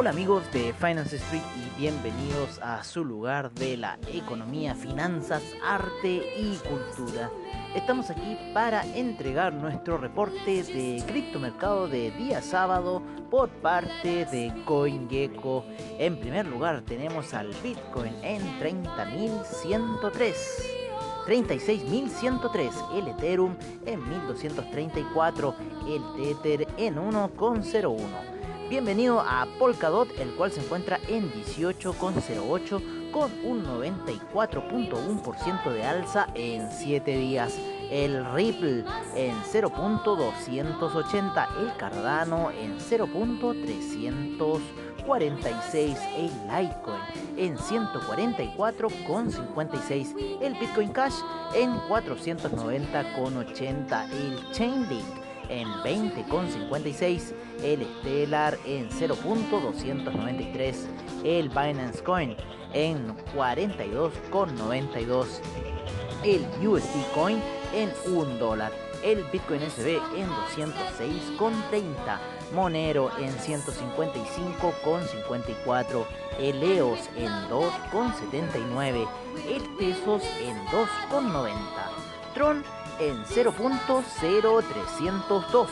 Hola amigos de Finance Street y bienvenidos a su lugar de la economía, finanzas, arte y cultura. Estamos aquí para entregar nuestro reporte de criptomercado de día sábado por parte de CoinGecko. En primer lugar tenemos al Bitcoin en 30.103. 36.103, el Ethereum en 1.234, el Tether en 1,01. Bienvenido a Polkadot, el cual se encuentra en 18,08 con un 94.1% de alza en 7 días. El Ripple en 0.280, el Cardano en 0.346, el Litecoin en 144,56, el Bitcoin Cash en 490,80, el Chainlink en 20,56, el Stellar en 0.293, el Binance Coin en 42,92, el USD Coin en 1 dólar, el Bitcoin SB en 206,30, Monero en 155,54, el EOS en 2,79, el Pesos en 2,90, Tron en 0.0302.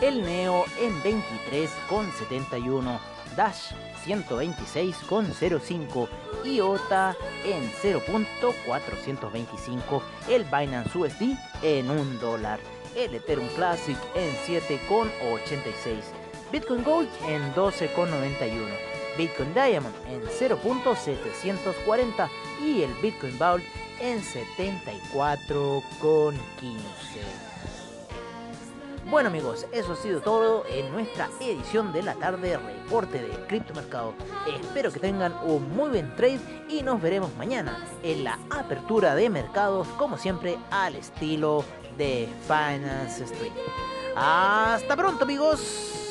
El Neo en 23,71. Dash 126,05. IOTA en 0.425. El Binance USD en 1 dólar. El Ethereum Classic en 7,86. Bitcoin Gold en 12,91. Bitcoin Diamond en 0.740 y el Bitcoin Vault en 74,15. Bueno amigos, eso ha sido todo en nuestra edición de la tarde reporte de criptomercado. Espero que tengan un muy buen trade y nos veremos mañana en la apertura de mercados como siempre al estilo de Finance Street. Hasta pronto amigos.